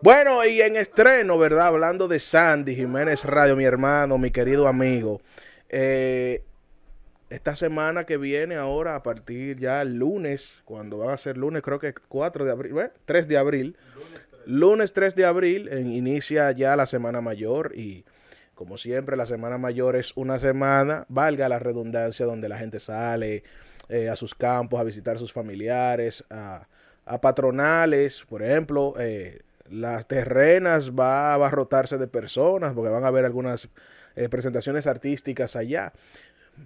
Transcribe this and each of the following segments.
Bueno, y en estreno, ¿verdad? Hablando de Sandy Jiménez Radio, mi hermano, mi querido amigo. Eh, esta semana que viene ahora, a partir ya el lunes, cuando va a ser lunes, creo que 4 de abril, bueno, 3 de abril. Lunes 3 de abril inicia ya la Semana Mayor y como siempre la Semana Mayor es una semana, valga la redundancia, donde la gente sale eh, a sus campos a visitar sus familiares, a, a patronales, por ejemplo, eh, las terrenas va a abarrotarse de personas porque van a haber algunas eh, presentaciones artísticas allá.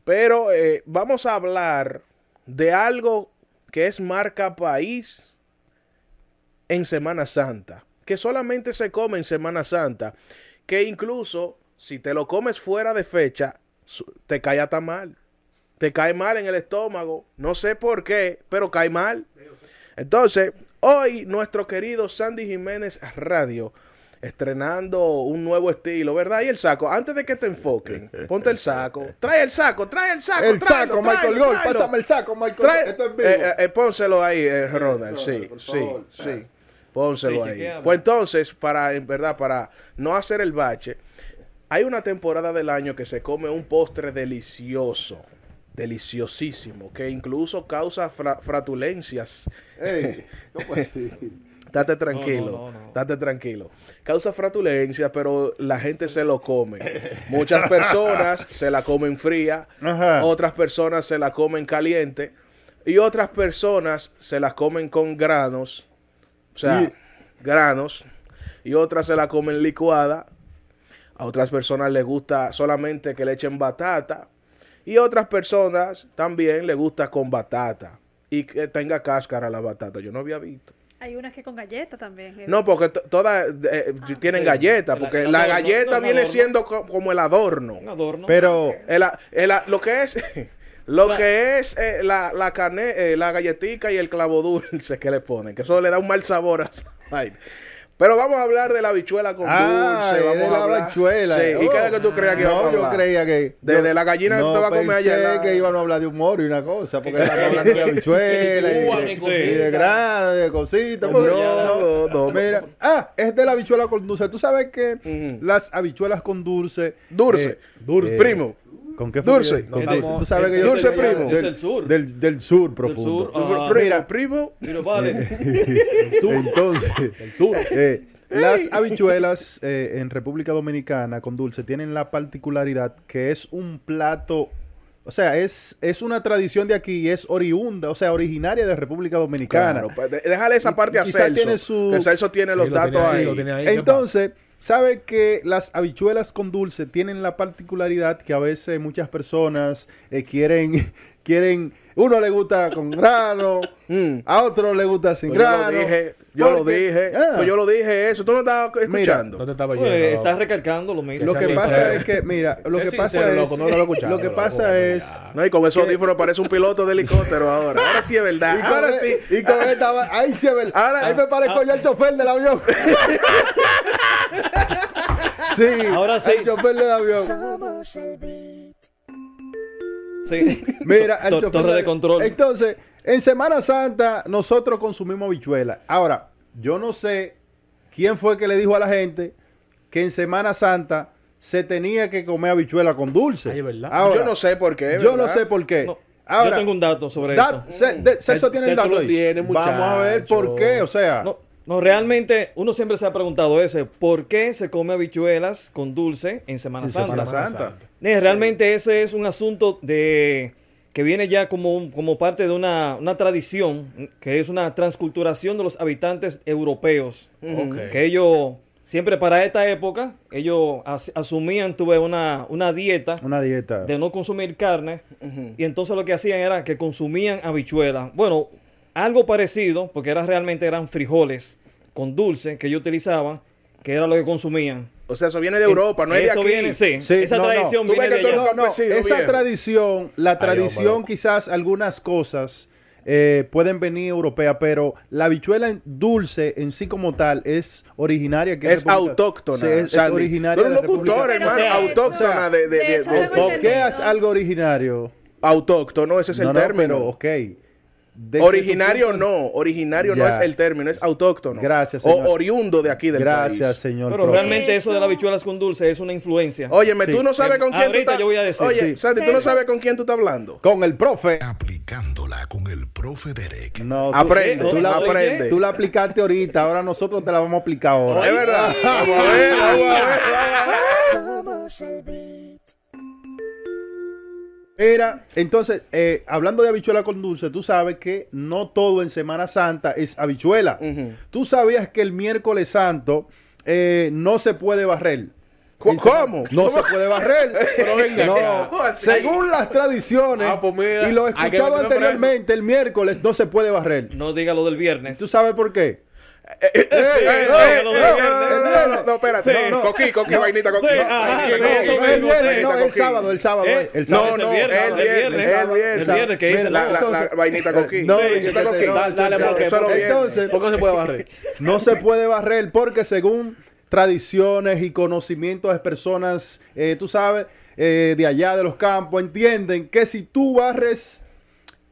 Pero eh, vamos a hablar de algo que es marca país en Semana Santa, que solamente se come en Semana Santa, que incluso si te lo comes fuera de fecha, te cae hasta mal. Te cae mal en el estómago, no sé por qué, pero cae mal. Entonces, hoy nuestro querido Sandy Jiménez Radio estrenando un nuevo estilo, ¿verdad? Y el saco, antes de que te enfoquen, ponte el saco. Trae el saco, trae el saco. El tráelo, saco, Michael tráelo. Pásame el saco, Michael Trae- Esto es vivo. eh, eh, eh, pónselo ahí, eh, Ronald, sí, sí, sí. Pónselo Sí, ahí. Pues entonces, para, en verdad, para no hacer el bache, hay una temporada del año que se come un postre delicioso, deliciosísimo, que incluso causa fra- fratulencias. Ey, ¿cómo así? Date tranquilo, no, no, no. date tranquilo. Causa fratulencias, pero la gente se lo come. Muchas personas se la comen fría, Ajá. otras personas se la comen caliente y otras personas se la comen con granos, o sea, Y- granos, y otras se la comen licuada. A otras personas les gusta solamente que le echen batata y otras personas también les gusta con batata y que tenga cáscara la batata. Yo no había visto. Hay unas que con galletas también. eh. No, porque to- todas eh, tienen sí. galletas, El- porque el la adorno, galleta no, viene adorno. siendo co- como el adorno. Un adorno. Pero, El lo que es lo La- que es eh, la, la carne, eh, la galletica y el clavo dulce que le ponen, que eso le da un mal sabor a esa vaina. Pero vamos a hablar de la habichuela con ah, dulce. Vamos de a la hablar. habichuela. Sí, ¿Y qué es que tú creías que No, a yo hablar? creía que... De- yo- de la gallina que no tú vas a comer pensé ayer, la- que iban a hablar de humor y una cosa, porque estamos hablando de y, de- ni y cosita. de grano, y de cositas. No, no, no. Mira, ah, es de la habichuela con dulce. Tú sabes que las habichuelas con dulce... Dulce. eh, Dulce. eh, Primo. ¿Con qué fue Dulce. con. Tú sabes que yo Dulce soy primo. Del, Es del sur. Del, del sur profundo. sur, ah. Primo, Mira. primo. Pero vale. Entonces, El sur. eh, las habichuelas eh, en República Dominicana con dulce tienen la particularidad que es un plato, o sea, es, es una tradición de aquí es oriunda, o sea, originaria de República Dominicana. Claro, pues, déjale esa parte a Celso. tiene su- Que Celso tiene los Sí, lo tiene datos ahí, ahí. lo tiene ahí. ¿qué Entonces, sabe que las habichuelas con dulce tienen la particularidad que a veces muchas personas eh, quieren, quieren, uno le gusta con grano, Mm. a otro le gusta sin Pues yo grano. lo dije, yo lo dije, Ah. pues yo lo dije eso, tú no estabas escuchando. No te estaba Oye, oyendo. estás recalcando lo mismo. Lo que pasa sincero. es que, mira, lo que pasa sincero, es, loco, no lo lo que pasa es, No, y con esos audífonos parece un piloto de helicóptero ahora. Ahora sí es verdad. y con, Ahora e- sí. y con esta, va- ahí sí es verdad. Ahora- ahí me parezco yo el chofer del avión. sí, Ahora sí. el chofer del avión. Sí. Mira, chofer Torre de control. Entonces, en Semana Santa nosotros consumimos habichuela. Ahora, yo no sé quién fue que le dijo a la gente que en Semana Santa se tenía que comer habichuela con dulce. Ay, es verdad. Ahora, yo no sé por qué. Yo no ¿verdad? sé por qué. No, Ahora, yo tengo un dato sobre Da- eso. De- Celso tiene el dato lo ahí. tiene, Vamos a ver por qué, o sea. No, no, realmente uno siempre se ha preguntado eso. ¿Por qué se come habichuelas con dulce en Semana En Santa? Semana Santa. Realmente ese es un asunto de que viene ya como, como parte de una, una tradición, que es una transculturación de los habitantes europeos. Que ellos, siempre para esta época, ellos as- asumían, tuve una, una dieta Una dieta. de no consumir carne, y entonces lo que hacían era que consumían habichuelas. Bueno, algo parecido, porque era realmente eran frijoles con dulce que ellos utilizaban, que era lo que consumían. O sea, eso viene de Europa, no es de Eso aquí. viene, sí. Sí, Esa no, no. tradición ves viene de allá. No, no, esa viejo. tradición, la tradición, quizás algunas cosas eh, pueden venir europea, pero la habichuela en- dulce en sí como tal es originaria. que Es República- autóctona. Sí, es, es originaria. Tú eres locutor, hermano. autóctona de, de, de de- hecho, de- tengo ¿Por qué es algo originario? Autóctono, ese es no, el no, término. pero ok. Originario no, originario no es el término, es autóctono. Gracias, O señor. oriundo de aquí del Gracias, país. señor. Pero profe. realmente eso de las habichuelas con dulce es una influencia. Óyeme, tú Sí. no sabes con quién tú Ahorita estás... yo voy a decir. Oye, Sí. Santi, tú no sabes con quién tú estás hablando. Con el profe. Aplicándola con el profe Derek. No, tú- Aprende, tú la, aprende. Tú la aplicaste ahorita, ahora nosotros te la vamos a aplicar ahora. Es verdad. Vamos a ver, vamos a ver, vamos a ver. Era, entonces, eh, hablando de habichuela con dulce, tú sabes que no todo en Semana Santa es habichuela. Tú sabías que el miércoles santo eh, no se puede barrer. ¿Cómo? ¿Cómo? No ¿Cómo? se puede barrer. Pero venga No, según las tradiciones Ah, pues mira, y lo que escuchado anteriormente, el miércoles no se puede barrer. No diga lo del viernes. ¿Tú sabes por qué? Eh, eh, eh, eh, eh, no, no, espérate. No, no. Coquí, coquí, vainita, mismo, el no, el sábado, el sábado, ¿Eh? No, sábado. no, el viernes, el viernes, el viernes. que dice La, vainita coquí. No, Dale. Entonces, ¿Por qué se puede barrer? No se puede barrer porque según tradiciones y conocimientos de personas, eh, tú sabes, eh, de allá de los campos, entienden que si tú barres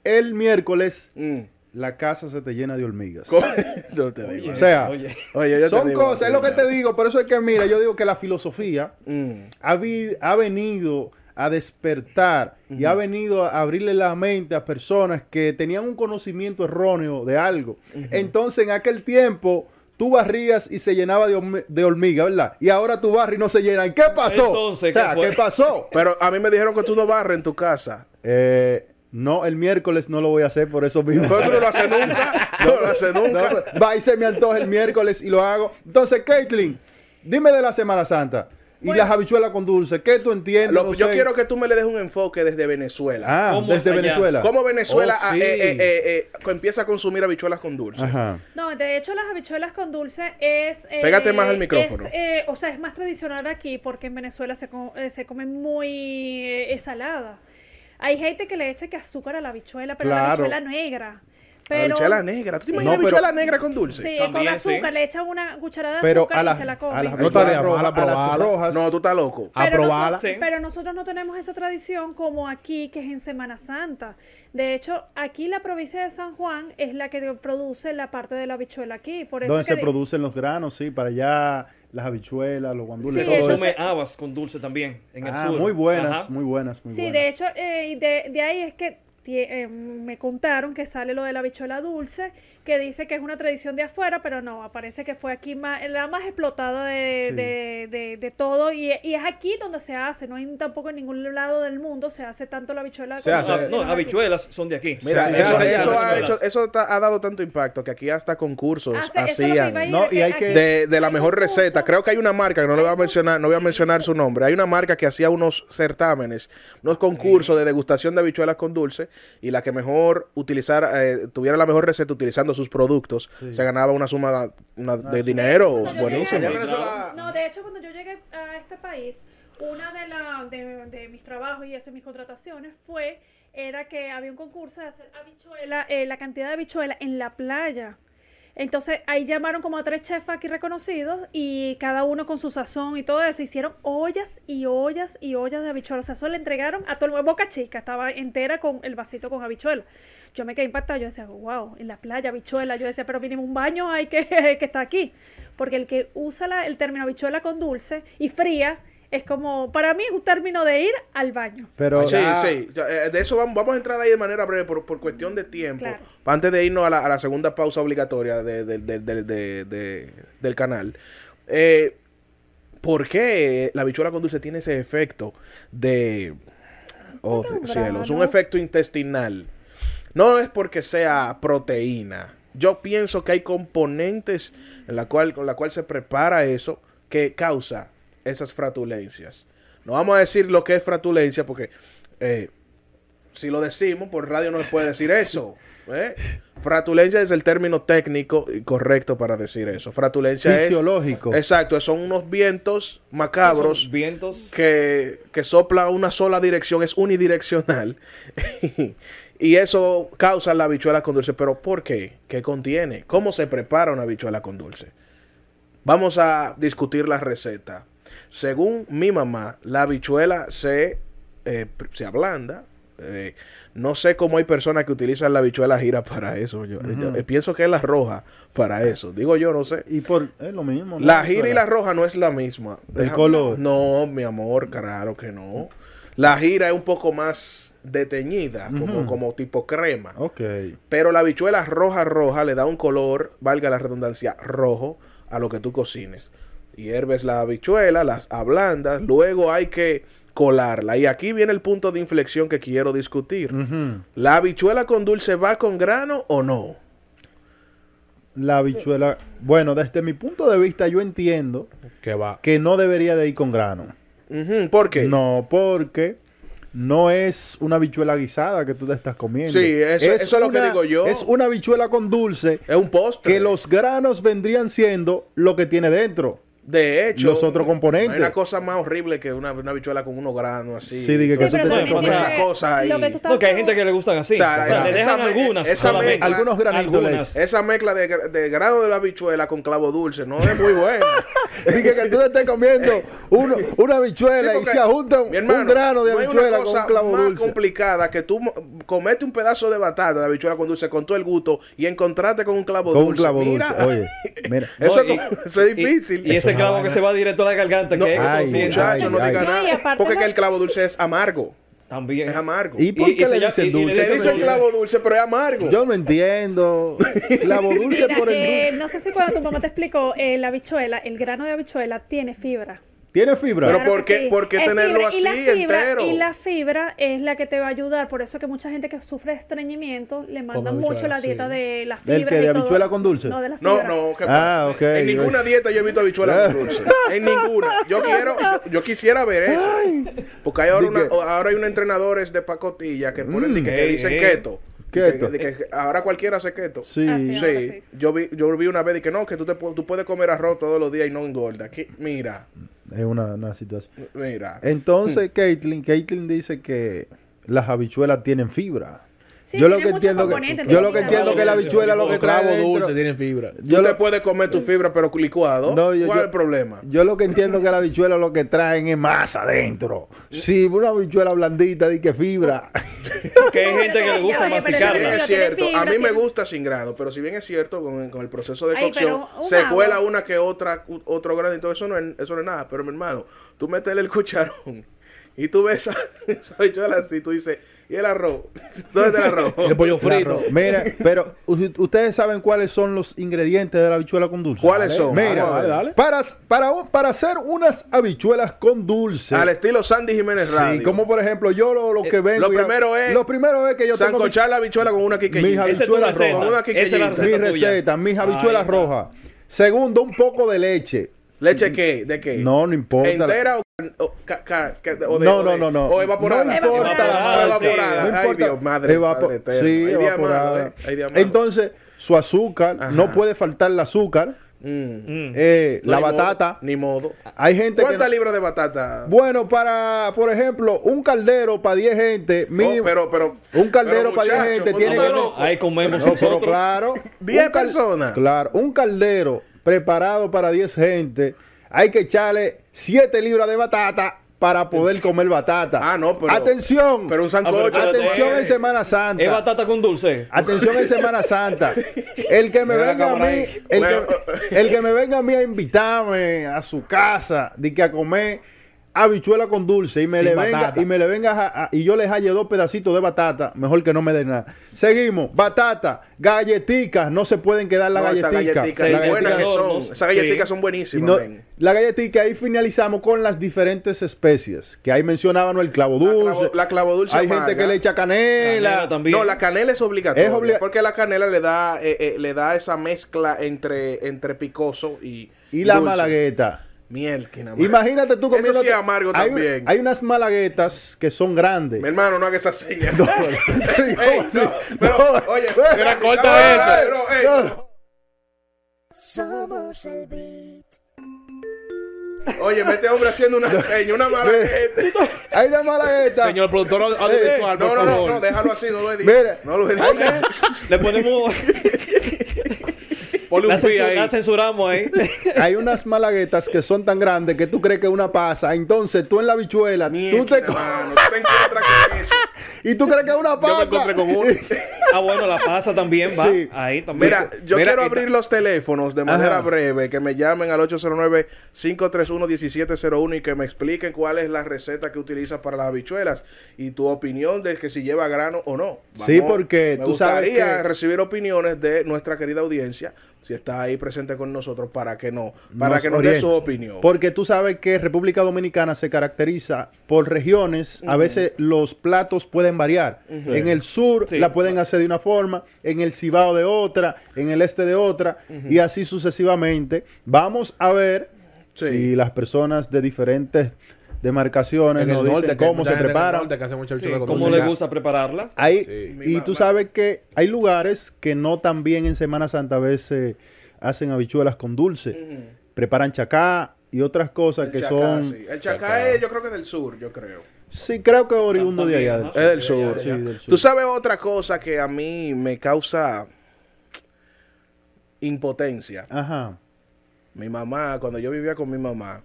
el miércoles, Mm. La casa se te llena de hormigas. Yo te digo. O sea, Oye. Oye, yo te son digo, cosas, es lo que te digo, por eso es que, mira, yo digo que la filosofía Mm. ha, vi- ha venido a despertar y ha venido a abrirle la mente a personas que tenían un conocimiento erróneo de algo. Entonces, en aquel tiempo, tú barrías y se llenaba de, de hormiga, ¿verdad? Y ahora tu barrio no se llena. ¿Y qué pasó? Entonces, o sea, ¿qué? ¿qué pasó? Pero a mí me dijeron que tú no barres en tu casa. Eh, no, el miércoles no lo voy a hacer por eso mismo. Pero tú no lo haces nunca. No lo haces nunca. va y se me antoja el miércoles y lo hago. Entonces, Caitlin, dime de la Semana Santa y Bueno. las habichuelas con dulce. ¿Qué tú entiendes? Lo- No yo sé. quiero que tú me le des un enfoque desde Venezuela. Ah, ¿Cómo desde? Venezuela. ¿Cómo Venezuela Oh, ah, sí. eh, eh, eh, eh, empieza a consumir habichuelas con dulce? Ajá. No, de hecho las habichuelas con dulce es... eh, Pégate más al micrófono. es, eh, o sea, es más tradicional aquí porque en Venezuela se, co- eh, se come muy eh, es salada. Hay gente que le echa que azúcar a la habichuela, pero la habichuela negra. La Pero, habichuela negra. ¿Tú te Sí. imaginas No, pero- habichuela negra con dulce? Sí, También, con azúcar, sí. le echan una cucharada de Pero azúcar a y las, se la a las rojas, a las rojas. No, tú estás loco. A Pero, probarla. noso- Sí. pero nosotros no tenemos esa tradición como aquí, que es en Semana Santa. De hecho, aquí la provincia de San Juan es la que produce la parte de la habichuela aquí. Por eso donde se producen los granos, sí, para allá las habichuelas, los guandules, Sí, todo eso habas con dulce también en el Ah, sur. muy buenas, Ajá. muy buenas, muy Sí, buenas. de hecho, eh, y de, de ahí es que eh, me contaron que sale lo de la bichuela dulce, que dice que es una tradición de afuera, pero no, aparece que fue aquí más, la más explotada de, Sí. de, de- de todo, y, y es aquí donde se hace, no hay tampoco en ningún lado del mundo se hace tanto la bichuela. Se como hace. Ah, no, habichuelas son de aquí. Mira, eso, hace eso allá, ha, hecho, eso ta- ha dado tanto impacto que aquí hasta concursos Hace- es que hacían No, y hay que- de, de la hay mejor receta. Creo que hay una marca que no le voy a mencionar, no voy a mencionar su nombre. Hay una marca que hacía unos certámenes, unos concursos de degustación de habichuelas con dulce y la que mejor utilizara, eh, tuviera la mejor receta utilizando sus productos, se ganaba una suma una- de dinero buenísima. Venezuela- No, de hecho, cuando yo llegué a este país, una de, la, de, de mis trabajos y eso, mis contrataciones fue era que había un concurso de hacer habichuela, eh, la cantidad de habichuela en la playa. Entonces ahí llamaron como a tres chefs aquí reconocidos y cada uno con su sazón y todo eso. Hicieron ollas y ollas y ollas de habichuela. O sea, eso le entregaron a todo el mundo. Boca chica, estaba entera con el vasito con habichuela. Yo me quedé impactada. Yo decía, wow, en la playa, habichuela. Yo decía, pero mínimo un baño hay que, que está aquí. Porque el que usa el término habichuela con dulce y fría es como, para mí es un término de ir al baño. Pero Sí, sí. Ya, eh, De eso vamos, vamos a entrar ahí de manera breve por, por cuestión de tiempo. Claro. Antes de irnos a la, a la segunda pausa obligatoria de- de- de- de- de- de- del canal. Eh, ¿Por qué la bichuela con dulce tiene ese efecto de... Oh, cielos, un efecto intestinal? No es porque sea proteína. Yo pienso que hay componentes en la cual, con la cual se prepara eso que causa esas fratulencias. No vamos a decir lo que es fratulencia porque eh, si lo decimos por radio no se puede decir eso. ¿eh? Fratulencia es el término técnico y correcto para decir eso. Fratulencia Fisiológico. es... Exacto, son unos vientos macabros Son vientos. que, que sopla una sola dirección, es unidireccional. y eso causa la habichuela con dulce. ¿Pero por qué? ¿Qué contiene? ¿Cómo se prepara una habichuela con dulce? Vamos a discutir la receta. Según mi mamá, la habichuela se, eh, se ablanda, Eh, no sé cómo hay personas que utilizan la habichuela gira para eso. Yo, yo, eh, pienso que es la roja para eso. Digo yo, no sé. Y por es lo mismo. ¿no? La gira y la roja no es la misma. El color. No, mi amor, claro que no. La gira es un poco más deteñida, como, como tipo crema. Ok. Pero la habichuela roja, roja, le da un color, valga la redundancia, rojo a lo que tú cocines. Hierves la habichuela, las ablandas, luego hay que colarla. Y aquí viene el punto de inflexión que quiero discutir. ¿La habichuela con dulce va con grano o no? La habichuela. Bueno, desde mi punto de vista, yo entiendo Que va. que no debería de ir con grano. ¿Por qué? No, porque no es una habichuela guisada que tú te estás comiendo. Sí, eso- eso es lo que digo yo. Es una habichuela con dulce Es un postre. que los granos vendrían siendo lo que tiene dentro. De hecho, los otros componentes. no hay una cosa más horrible que una, una habichuela con unos granos así. Sí, diga Sí, que tú pero te Esas cosas ahí. lo que tú estás No, que hay gente que le gustan así. O sea, O sea, le dejan algunas. esa mezcla- Algunos granitos Algunas. Esa mezcla de, de grano de la habichuela con clavo dulce no es muy buena. Dije que tú te estés comiendo uno- una habichuela Sí, y porque, se junta un, un grano de no una con cosa un clavo más dulce. complicada que tú comete un pedazo de batata de habichuela con dulce con todo el gusto y encontrarte con un clavo Con un dulce. clavo Mira, dulce. Oye, mira. eso, es difícil. Y, ese clavo que se va directo a la garganta, No, que ay, consciente. muchacho, no diga y nada. Porque que el clavo dulce es amargo. También. Es amargo. ¿Y por Y- qué y se le dicen y- y dulce? le Se dice Eso- clavo dulce, pero es amargo. Yo no entiendo. Clavo dulce Mira, por el eh, dulce. no sé si cuando tu mamá te explicó, eh, la habichuela, el grano de habichuela tiene fibra. ¿Tiene fibra? Pero Claro ¿por que qué- sí. por qué tenerlo fibra, y la así, fibra- entero? Y la fibra es la que te va a ayudar. Por eso que mucha gente que sufre de estreñimiento le mandan mucho la dieta sí. de la ¿Del fibra. qué? y ¿De todo. habichuela con dulce? No, de la No, fibra. no, ¿qué Ah, ok. En ninguna dieta yo he visto habichuela con dulce. En ninguna. Yo quiero, yo quisiera ver eso. Porque hay ahora, una, que- ahora hay unos entrenadores de pacotilla que ponen que, que Ey, dicen keto. Que- que ahora cualquiera hace keto. Sí. Ah, sí. Sí, ahora sí. yo vi, yo vi una vez y que no, que tú, te, tú puedes comer arroz todos los días y no engorda. Aquí, mira, Es una, una situación. mira. Entonces, Caitlin, Caitlin dice que las habichuelas tienen fibra. Sí, yo lo tiene que entiendo que, yo lo que tiene entiendo que la dulce, habichuela lo que trae dentro, dulce, tienen fibra. Tú yo te lo, puedes comer tu fibra, pero licuado. No, yo- ¿Cuál yo- es el problema? yo lo que entiendo que la habichuela lo que traen es masa adentro. Sí, una habichuela blandita di que fibra. Que hay gente que le gusta Oye, pero Si bien masticarla. Es tiene cierto, fibra, a mí me tiene- gusta sin grano, pero si bien es cierto, con, con el proceso de Ay, cocción, pero un se agua. cuela una que otra, u- otro todo eso no es, eso no es nada. Pero mi hermano, tú metes el cucharón y tú ves esa, esa habichuela así, tú dices, ¿y el arroz? ¿Dónde está el arroz? El pollo frito. Mira, pero ustedes saben cuáles son los ingredientes de la habichuela con dulce. ¿Cuáles son? Mira, ver. dale. Para, para, para hacer unas habichuelas con dulce. Al estilo Sandy Jiménez Radio. Sí, como por ejemplo, yo lo, lo que vengo. lo a- primero es Lo primero es que yo tengo mis, Sancochar la habichuela con una mis es tu habichuelas rojas. Una Esa es la. Mi receta mis habichuelas rojas. Segundo, un poco de leche. ¿Leche qué? ¿De qué? No, no importa. ¿Entera o, o, ca- ca- ca- o de, No, no, no, no. O evaporada. No importa la Evaporada, sí. No Ay, importa. Dios, madre, Evapo- padre eterno. Sí, Hay malo, evaporada. eh. Entonces, su azúcar, Ajá. no puede faltar el azúcar. Mm. Eh, No la hay modo, batata. ni modo. Hay gente que. ¿Cuántas no- libras de batata? Bueno, para, por ejemplo, un caldero para 10 gente, Oh, mínimo. pero, pero, un caldero pero, para 10 muchacho, gente tiene que. Ahí comemos No, pero nosotros. claro. 10 un cal- personas. Claro, un caldero preparado para 10 gente, hay que echarle 7 libras de batata para poder comer batata. Ah, no, pero- Atención. Pero un sancocho. Ah, Atención en Semana Es Santa. batata con dulce. Atención en Semana Santa. El que me venga a mí, el, que, el que me venga a mí a invitarme a su casa, de que a comer habichuela con dulce y me Sin le venga y me le venga a- a- y yo les halle dos pedacitos de batata, mejor que no me den nada. Seguimos, batata, galletitas, no se pueden quedar las No, esas galletitas. galletitas, Sí, qué buenas que galletitas- son. Esas galletitas Sí. son Y buenísimas. no- la galletica, ahí finalizamos con las diferentes especies. Que ahí mencionaban el clavo La dulce. clavo- la clavo dulce Hay amarga. gente que le echa canela. Canela también. No, la canela es obligatoria. Es obliga- porque la canela le da, eh, eh, le da esa mezcla entre, entre picoso y. y la dulce. malagueta. Miel, que nada más. Imagínate tú Eso comiendo. sí es amargo hay, también. hay unas malaguetas que son grandes. Mi hermano, no haga esa señal. No, Ey, no, pero, no, oye, no, corta no, esa. pero, ey, no. Somos el beat. Oye, me este hombre haciendo una seña, una mala gente. Hay una malagueta. Señor productor audiovisual, No, por no, no, no, déjalo así, no lo edite. Mira. no lo edite. Le ponemos. Ponle la, un pi censu- ahí. la censuramos ahí. Hay unas malaguetas que son tan grandes que tú crees que una pasa. Entonces tú en la bichuela, tú te, mano, tú te encuentras con eso. ¿Y tú crees que es una Yo me pasa? encontré con uno. Ah, bueno, la pasa también va. Sí. Ahí también. Mira, yo Mira, quiero abrir los teléfonos de manera Ajá. breve, que me llamen al 809-531-1701 y que me expliquen cuál es la receta que utilizas para las habichuelas y tu opinión de que si lleva grano o no. Sí, porque me tú sabes gustaría que- recibir opiniones de nuestra querida audiencia, si está ahí presente con nosotros, para que no, para Nos que nos dé su opinión. Porque tú sabes que República Dominicana se caracteriza por regiones. A veces los platos pueden variar. En el sur Sí. la pueden hacer de una forma, en el Cibao de otra, en el este de otra, y así sucesivamente. Vamos a ver Sí. si las personas de diferentes demarcaciones En el nos norte, dicen que cómo se gente en el preparan. norte que hace mucha Sí, ¿Cómo dulce le ya. gusta prepararla? Hay, Sí. Y tú sabes que hay lugares que no tan bien en Semana Santa a veces hacen habichuelas con dulce. Preparan chacá y otras cosas El que chacá, son... sí. El chacá es, yo creo que es del sur, yo creo. Sí, creo que oriundo de allá. ajá. Es del sur. Sí, del sur. Tú sabes otra cosa que a mí me causa impotencia. Ajá. Mi mamá, cuando yo vivía con mi mamá,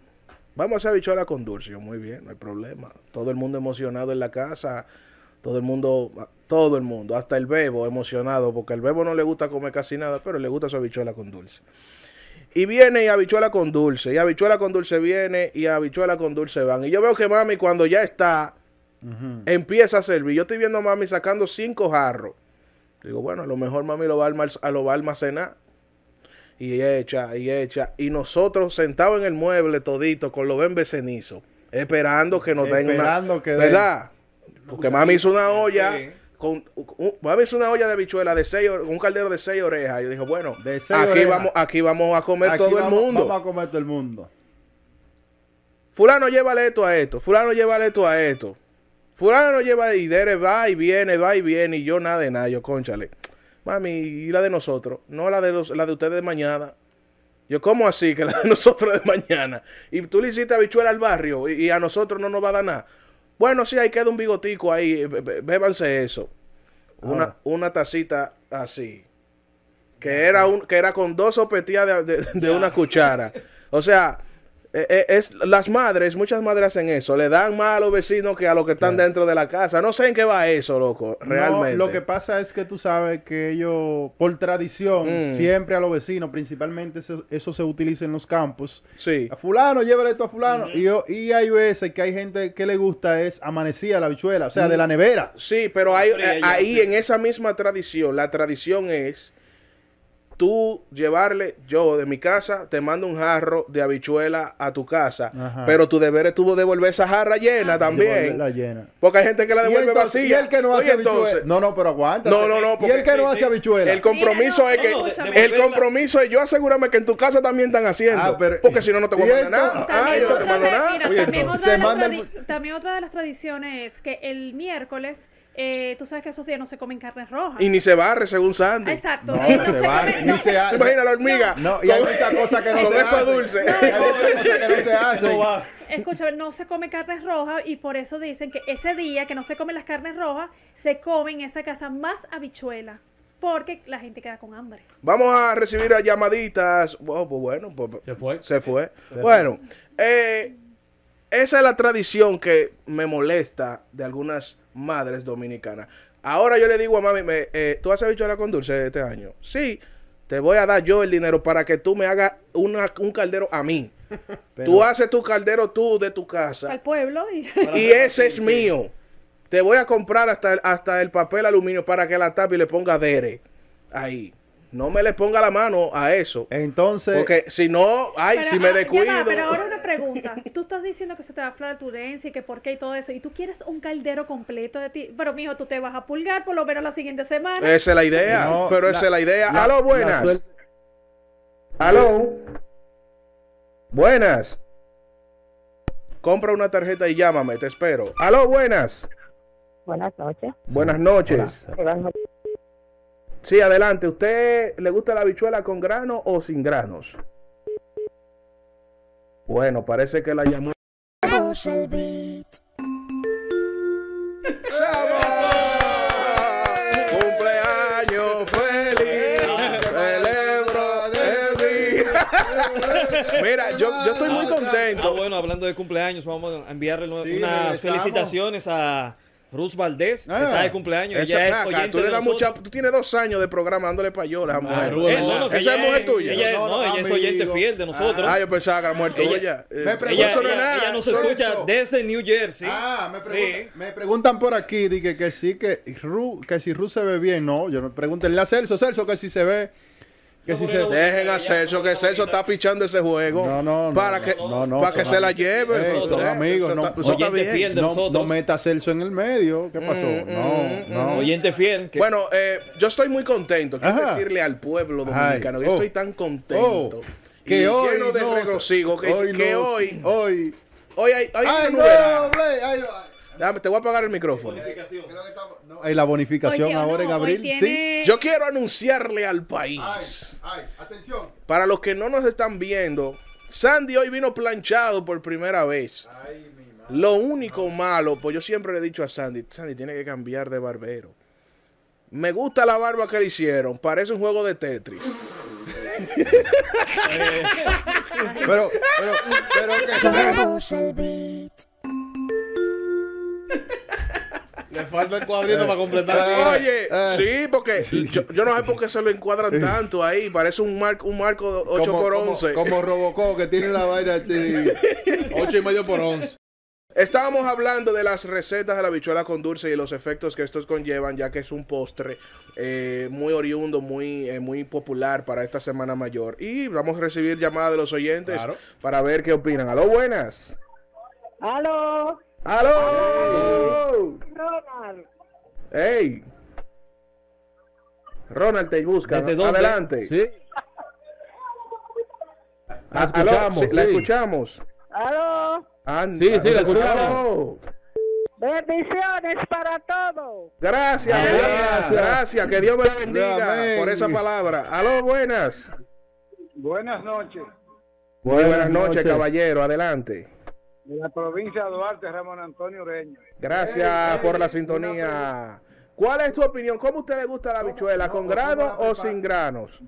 vamos a hacer habichuela con dulce. Yo, muy bien, no hay problema. Todo el mundo emocionado en la casa, todo el mundo, todo el mundo, hasta el bebo emocionado, porque al bebo no le gusta comer casi nada, pero le gusta su habichuela con dulce. Y viene y habichuela con dulce, y habichuela con dulce viene, y habichuela con dulce van. Y yo veo que mami cuando ya está, empieza a servir. Yo estoy viendo a mami sacando cinco jarros. Digo, bueno, a lo mejor mami lo va a, lo va a almacenar y echa, y echa. Y nosotros sentados en el mueble todito con los bembes cenizos, esperando que nos den una... Esperando que den. ¿Verdad? Porque mami hizo una olla, Sí. Con, un- mami hizo una olla de bichuela de seis, un caldero de seis orejas. Yo dije, bueno, De seis aquí orejas. vamos, aquí vamos a comer Aquí todo el mundo. Vamos a comer todo el mundo. Fulano llévale esto a esto, fulano llévale esto a esto. Fulano lleva y Dere va y viene, va y viene, y yo nada de nada, yo conchale. Mami, ¿y la de nosotros? No la de los, la de ustedes de mañana. Yo, ¿cómo así que la de nosotros de mañana? Y tú le hiciste habichuela al barrio y, y a nosotros no nos va a dar nada. Bueno, sí, ahí queda un bigotico ahí, bé- bébanse eso. Una, Ahora. una tacita así. Que era, un, que era con dos sopetías de, de- de una cuchara. O sea, eh, eh, es las madres, muchas madres hacen eso. Le dan más a los vecinos que a los que están dentro de la casa. No sé en qué va eso, loco, realmente. No, lo que pasa es que tú sabes que ellos, por tradición, Mm. siempre a los vecinos, principalmente eso, eso se utiliza en los campos. Sí. A fulano, llévale esto a fulano. y, yo- y hay veces que hay gente que le gusta es amanecida la bichuela, o sea, de la nevera. Sí, pero hay, Fría eh, ahí sí. en esa misma tradición, la tradición es tú llevarle, yo de mi casa, te mando un jarro de habichuela a tu casa, Ajá. pero tu deber es tú devolver esa jarra llena también. La llena. Porque hay gente que la Y devuelve entonces- vacía. y el que no hace habichuela. entonces, No, no, pero aguanta. No, no, no, Y el que no hace sí. habichuela. El compromiso es no, que no, de- el compromiso es yo asegúrame que en tu casa también están haciendo. Ah, pero- porque si no, no te voy a mandar nada. Ah, También, yo no te mando nada. también, también otra de las tradiciones es que el miércoles, eh, tú sabes que esos días no se comen carnes rojas. Y ni se barre según Sandy. Exacto. No, no se come- ni se ha- ¿Te imaginas la hormiga? No, y hay muchas cosas que no Con se eso hacen. dulce. Hay muchas cosas que no se hacen. Escúchame, no se come carnes rojas y por eso dicen que ese día que no se comen las carnes rojas, se comen en esa casa más habichuela. Porque la gente queda con hambre. Vamos a recibir a llamaditas. Oh, pues bueno, pues, Se fue. Se fue. Bueno, eh, esa es la tradición que me molesta de algunas madres dominicanas. Ahora yo le digo a mami, me, eh, ¿tú has habichuela con dulce este año? Sí, te voy a dar yo el dinero para que tú me hagas una- un caldero a mí. Pero- tú haces tu caldero tú de tu casa Al pueblo y... y ese es mío. Te voy a comprar hasta el, hasta el papel aluminio para que la tapa y le ponga dere ahí. No me le ponga la mano a eso. Entonces, Porque si no, ay, Pero, si me ah, ya descuido. va, pero ahora una pregunta. Tú estás diciendo que se te va a flatulencia y que por qué y todo eso. Y tú quieres un caldero completo de ti. Pero, mijo, tú te vas a pulgar por lo menos la siguiente semana. Esa es la idea. No, pero la- esa es la idea. la- Aló, buenas. Aló. Buenas. Compra una tarjeta y llámame, te espero. Aló, buenas. Buenas noches. Buenas noches. Sí, adelante. ¿Usted le gusta la habichuela con grano o sin granos? Bueno, parece que la llamó. Vamos el beat. ¡Cumpleaños feliz! ¡Celebro de mí! Mira, yo, yo estoy muy Ah, contento. bueno, hablando de cumpleaños, vamos a enviarle Sí, unas regresamos. felicitaciones a Ruth Valdés, Ah. está de cumpleaños. Esa- Ella es oyente tú le das mucha, tú tienes dos años de programa dándole payola a la mujer. Ruth, no, no, que Esa es ella mujer tuya. Ella, No, no, no, ella es oyente fiel de nosotros. Ah, yo pensaba que era mujer Ella- tuya. Eh, me pregunto- ella, eso no es ella- nada. ella nos escucha eso. desde New Jersey. Ah, me, Sí. preguntan, me preguntan por aquí dije, que sí, que, Ru, que si Ru se ve bien. No, yo no pregúntenle a Celso, Celso, que si se ve. Que si se Dejen a Celso, que Celso está pichando ese juego. No, no, no, Para que, no, no, para que se la am- lleve. Ey, son amigos, no- eso está bien. no, no meta a Celso en el medio. ¿Qué pasó? Mm, no, no. Oyente fiel. que- Bueno, eh, yo estoy muy contento. Quiero Ajá. decirle al pueblo dominicano que Ay, yo oh, estoy tan contento. Oh, y que hoy lleno de no- regocijo que hoy que no- hoy, hoy. hoy hay, hay ¡Ay, una novedad. doble! ¡Ay, ay! Dame, te voy a apagar el micrófono. No, hay la bonificación ahora en no, abril. Sí. Yo quiero anunciarle al país. Ay, atención. Para los que no nos están viendo, Sandy hoy vino planchado por primera vez. Lo único malo, pues yo siempre le he dicho a Sandy, Sandy tiene que cambiar de barbero. Me gusta la barba que le hicieron, parece un juego de Tetris. Pero, pero, pero que. Le falta el cuadrito para completar. Eh, Oye, eh. sí, porque yo, yo no sé por qué se lo encuadran tanto ahí, parece un marco, un marco de 8 como, por como- 11. Como, Robocop que tiene la vaina así. Ocho y medio por once. Estábamos hablando de las recetas de la bichuela con dulce y los efectos que estos conllevan, ya que es un postre eh, muy oriundo, muy, eh, muy popular para esta Semana Mayor. Y vamos a recibir llamadas de los oyentes Claro. para ver qué opinan. ¡Aló, buenas! ¡Aló! ¡Aló! Ronald. ¡Ey! Ronald te busca. ¿Desde dónde? Adelante. Sí. Ah, La aló, escuchamos, sí, La escuchamos. ¡Aló! Anda, Sí, sí, la ¿nos escuchamos. Bendiciones para todos. Gracias, Gracias. gracias, que Dios me la bendiga Amén. por esa palabra. Aló, buenas. Buenas noches. Buenas, Buenas noches, noches. caballero, adelante. De la provincia de Duarte, Ramón Antonio Ureño. Gracias por la sintonía. ¿Cuál es tu opinión? ¿Cómo a usted le gusta la habichuela? ¿Con granos o sin granos?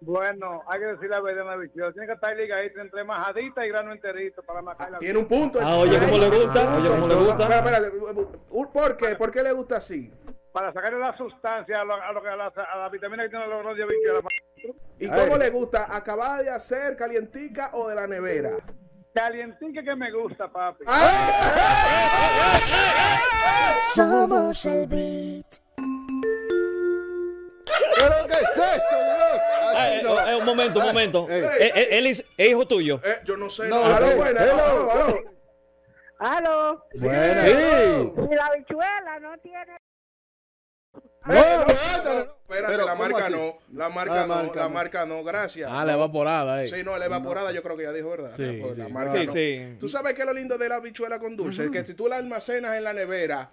Bueno, hay que decir la verdad en la bichuela. Tiene que estar ligadita entre majadita y grano enterito para marcar la Tiene un punto. Ah, oye, ¿cómo le gusta? Oye, ¿cómo le gusta? Espera, espera, ¿Por qué? ¿Por qué le gusta así? Para sacarle la sustancia a, lo, a, lo que- a la, a la vitamina que tiene los granos de bichuela. ¿Y cómo le gusta? ¿Acabada de hacer, calientica o de la nevera? Calientique que me gusta, papi. Somos el beat. ¿Pero qué es esto, Dios? Ah, Así eh, no. eh, un momento, un momento. Ey. Eh, eh, él es, es hijo tuyo. Eh, yo no sé. No, aló. Hello. Aló, aló. ¡Aló! Buena. Sí. Si la bichuela no tiene... Eh, No, no, no, no, Espérate, Pero, la ¿cómo marca así? no. La marca Ah, no, marca la no. marca no, gracias. Ah, la evaporada, eh. Sí, no, la evaporada yo creo que ya dijo, ¿verdad? Sí, La- la sí. marca Sí, no. sí. Tú sabes que lo lindo de la bichuela con dulce es que si tú la almacenas en la nevera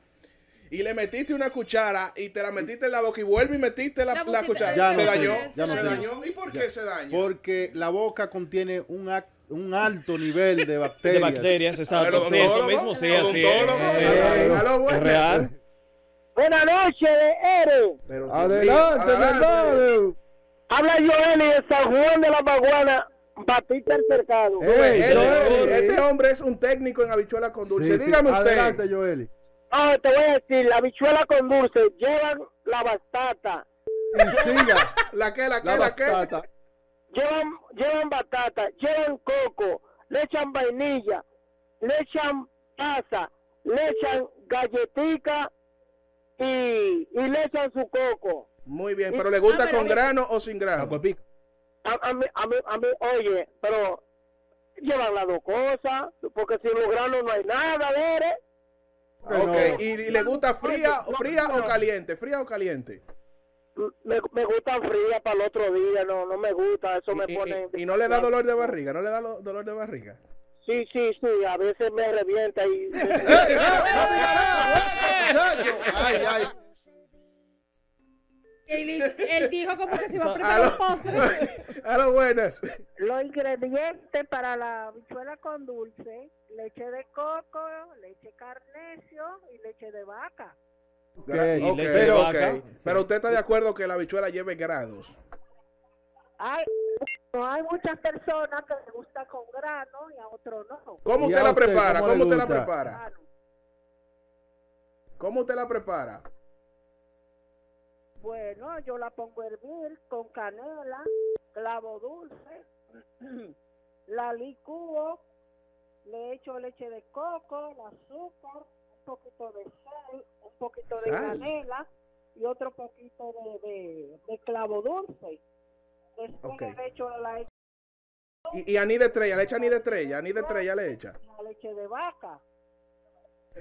y le metiste una cuchara y te la metiste en la boca y vuelve y metiste la, La la cuchara, Ya se dañó. ya no se dañó. ¿Y por qué se daña? Porque la boca contiene un, un alto nivel de bacterias. De bacterias, exacto. Sí, eso mismo, sí, así es. Sí, sí. Es real. Buenas noches, Ere. Pero, Adelante, hermano. Habla Joeli de San Juan de la Maguana, Batista el Cercado. Este, Joel. este hombre es un técnico en habichuela con dulce. Sí, sí. Dígame usted. Adelante, Joeli. Ah, te voy a decir, la bichuela con dulce llevan la batata, Y siga ¿La qué, la qué, la la, qué? batata. llevan, llevan batata, llevan coco, le echan vainilla, le echan pasa, le echan galletica y, y le echan su coco. Muy bien, pero ¿le gusta Ah, con grano o sin grano? A, a mí, a, mí, a mí, oye, pero llevan las dos cosas, porque sin los granos no hay nada, ¿veres? Ok, ¿y, y le gusta fría, fría o caliente? ¿Fría o caliente? Me, me gustan frías para el otro día, no, no me gusta, eso me Y, pone... y- y no le da dolor de barriga, no le da lo- dolor de barriga. Sí, sí, sí, a veces me revienta y... Ay, ay. Él, dijo como que se iba a preparar Aló, un postre. aló, buenas. Los ingredientes para la bichuela con dulce, leche de coco, leche carnesio y leche de vaca. Ok, Ok, leche de ok. vaca. Pero usted está de acuerdo que la bichuela lleve granos. Hay, no hay muchas personas que les gusta con grano y a otros no. ¿Cómo ¿Y usted la prepara? cómo ¿Cómo usted la prepara? ¿Cómo usted la prepara? Bueno, yo la pongo a hervir con canela, clavo dulce, la licúo, le echo leche de coco, el azúcar, un poquito de sal, un poquito de Sal. canela y otro poquito de, de, de clavo dulce. Después Ok. le echo la, Y, y anís de estrella, le echa anís de estrella, anís de estrella le echa. la leche de vaca.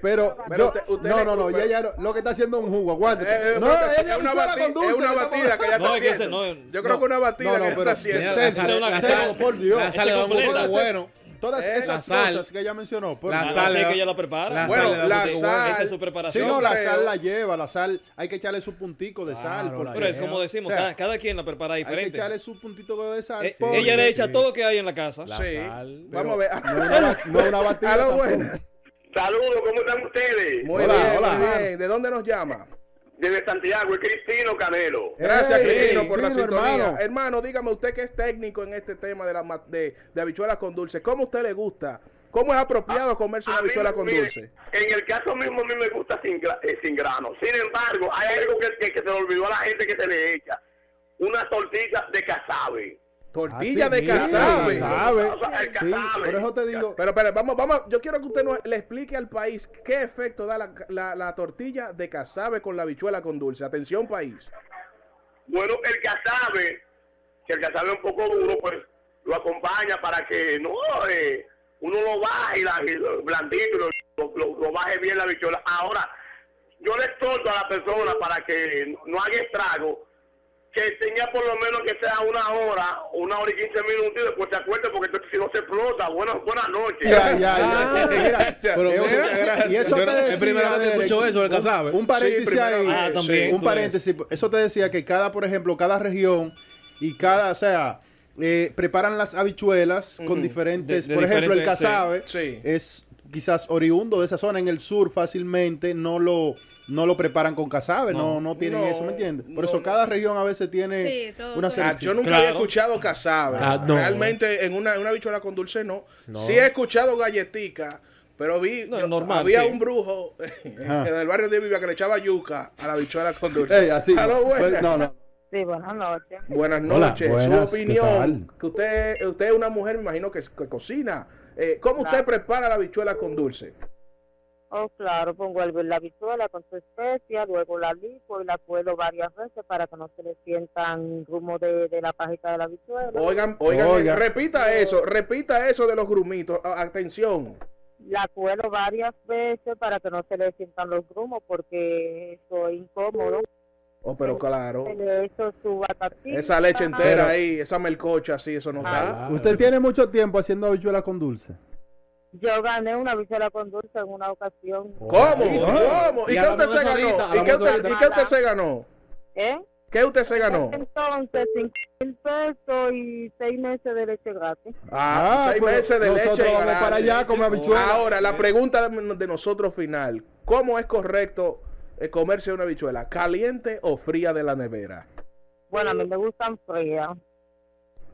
Pero, Pero yo- usted- usted no, no, no, ya, ya, no, lo que está haciendo es un jugo, aguante. Eh, eh, no, es, es una, habichuela bati- con dulce, es una batida que ella No, está es que ese haciendo. no- Yo creo no. que una batida No, que está haciendo. César, por Dios. Gusto Todas bueno. Todas Eh, esas la sal. cosas que ella mencionó. por La Dios. sal es que ella la prepara. la Bueno, sal la sal- Esa es su Sí, preparación. no, la creo- sal la lleva, la sal, hay que echarle su puntico de sal. Claro, la porque Pero es como decimos, O sea, cada, cada quien la prepara hay que diferente. echarle su puntito de sal. Eh, porque- ella le echa sí. todo lo que hay en la casa. La Sí. sal. Vamos a ver. No una, no una batida. A lo tampoco. bueno. Saludos, ¿cómo están ustedes? Muy Hola, bien, hola. muy bien. ¿De dónde nos llama? Desde Santiago, es Cristino Canelo. Gracias, Cristino, por la sintonía. Hermano. hermano. dígame usted que es técnico en este tema de, la, ma- de, de habichuelas con dulce. ¿Cómo a usted le gusta? ¿Cómo es apropiado comerse una habichuela con mire, dulce? En el caso mismo a mí me gusta sin, eh, sin grano. Sin embargo, hay algo que, que, que se le olvidó a la gente que se le echa. Una tortilla de casabe. Tortilla de casabe. Sí, por eso te digo. Pero, pero, vamos, vamos, yo quiero que usted nos, le explique al país qué efecto da la, la- la tortilla de casabe con la habichuela con dulce. Atención, país. Bueno, el casabe, que el casabe es un poco duro, pues lo acompaña para que no eh, uno lo baje y, la, blandito y lo, lo- lo- baje bien la bichola. Ahora, yo le exhorto a la persona para que no haga estrago, que tenga por lo menos que sea una hora, una hora y quince minutos y después se acuerde porque entonces si no se explota. Buenas, buenas noches. Ya, ya, ya. Mira, Pero mira, y eso te no- es decía, primera vez que escucho eso un- casabe. Un paréntesis Sí, ahí. Ah, también. Un paréntesis. Eso te decía que cada, por ejemplo, cada región y cada, o sea, eh, preparan las habichuelas con diferentes, De- de por ejemplo, el diferentes, casabe Sí. es quizás oriundo de esa zona en el sur fácilmente no lo no lo preparan con casabe, no, no, tienen No, eso, ¿me entiendes? Por no, eso cada región a veces tiene Sí, todo- una todo. Ah, selección. yo nunca Claro. había escuchado casabe. Ah, no. Realmente en una, una habichuela con dulce no. Sí he escuchado galletica, pero vi No, yo- normal, había sí. un brujo Ajá. en el barrio de Vivia que le echaba yuca a la habichuela con dulce. Ey, así. Pues, no, no. Sí, buenas noches. Buenas Hola, noches. buenas, Su ¿qué opinión. Que usted, usted es una mujer, me imagino que, que cocina. Eh, ¿Cómo usted prepara la habichuela con dulce? Oh, claro, hervir la habichuela con su especia, luego la lipo y la cuelo varias veces para que no se le sientan grumos de, de la pajita de la habichuela. Oigan, oigan, Oiga. repita eso, repita eso de los grumitos. Atención. La cuelo varias veces para que no se le sientan los grumos porque eso es incómodo. Oh, pero claro. Esa leche entera Pero- ahí, esa melcocha así, eso no está. Usted tiene mucho tiempo haciendo habichuela con dulce. Yo gané una habichuela con dulce en una ocasión. ¿Cómo? ¿Cómo? ¿Y Y qué usted se ganó? ¿Y qué usted, eso ¿y qué usted se ganó? ¿Eh? ¿Qué usted se ganó? Entonces, cinco mil pesos y seis meses de leche gratis. Ah, Ah, seis pues, meses de leche. gratis. para allá habichuela. Ahora, la pregunta de, de nosotros final. ¿Cómo es correcto eh, comerse una habichuela? ¿Caliente o fría de la nevera? Bueno, a mí me gustan frías.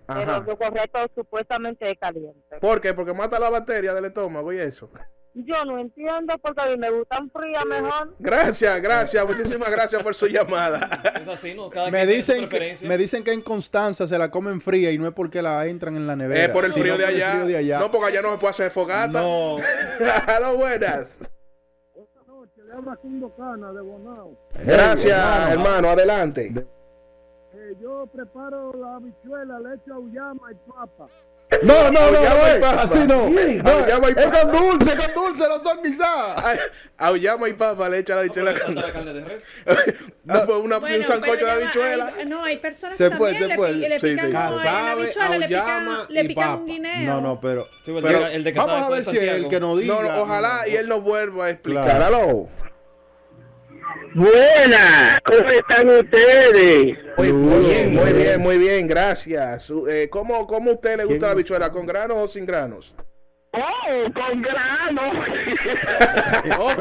Pero Ajá. lo correcto supuestamente es caliente. ¿Por qué? Porque mata la bacteria del estómago y eso. Yo no entiendo porque a mí me gustan frías mejor. Gracias, gracias. Muchísimas gracias por su llamada. Es así, ¿no? Cada Me dicen, que, me dicen que en Constanza se la comen fría y no es porque la entran en la nevera. Es por el frío de por el allá. frío de allá. No, porque allá no se puede hacer fogata. No. Aló, buenas. Esta noche le habla Cana de Bonao. Gracias, hermano. hermano. Adelante. Eh, yo preparo la habichuela, le echo auyama y papa. No, no, no, no, y eh, papa. así no. No, Auyama y es papa. con dulce, con dulce, no son guisadas. Auyama y papa le echa la habichuela. Pero le falta la carne de res. Ah, pues una, Bueno, un sancocho de habichuela. hay- no, hay personas Se que también se le, puede. pi- le Sí, pican Casabe, habichuela, le pican, le pican un guineo. No, no, pero. Sí, pues, pero el de- el de vamos a ver si el Santiago. que nos diga. No, no, ojalá y él nos vuelva a explicar. Aló. Buenas, ¿cómo están ustedes? Muy, muy bien, muy bien, muy bien, gracias. Eh, ¿cómo, ¿Cómo a usted le gusta la habichuela? ¿Con granos o sin granos? Oh, con grano. Oh,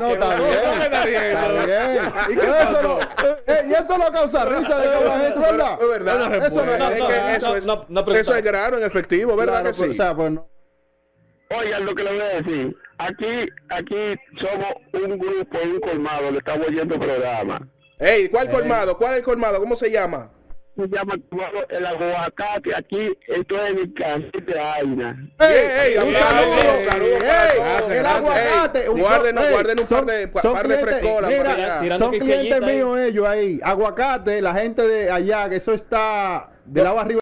No, está bien. Está bien. ¿Y qué eso no, eh, y eso no causa risa de la gente, ¿verdad? Es verdad. Eso no Es que eso es- no. Eso es grano en efectivo, ¿verdad Claro, que pues, sí? O sea, pues no. Oigan lo que le voy a decir. Aquí, aquí somos un grupo, un colmado, le estamos oyendo programa. Ey, ¿cuál colmado? ¿Cuál es el colmado? ¿Cómo se llama? Se llama el aguacate, aquí, esto es mi casa de Aina. Ey, ey, un saludo. todos. el aguacate, un- Guárdenos, guarden un son- par de, son par de clientes- frescoras mira, para allá. tirando Son quisqueñita clientes ahí. míos ellos ahí. Aguacate, la gente de allá, que eso está de lado arriba.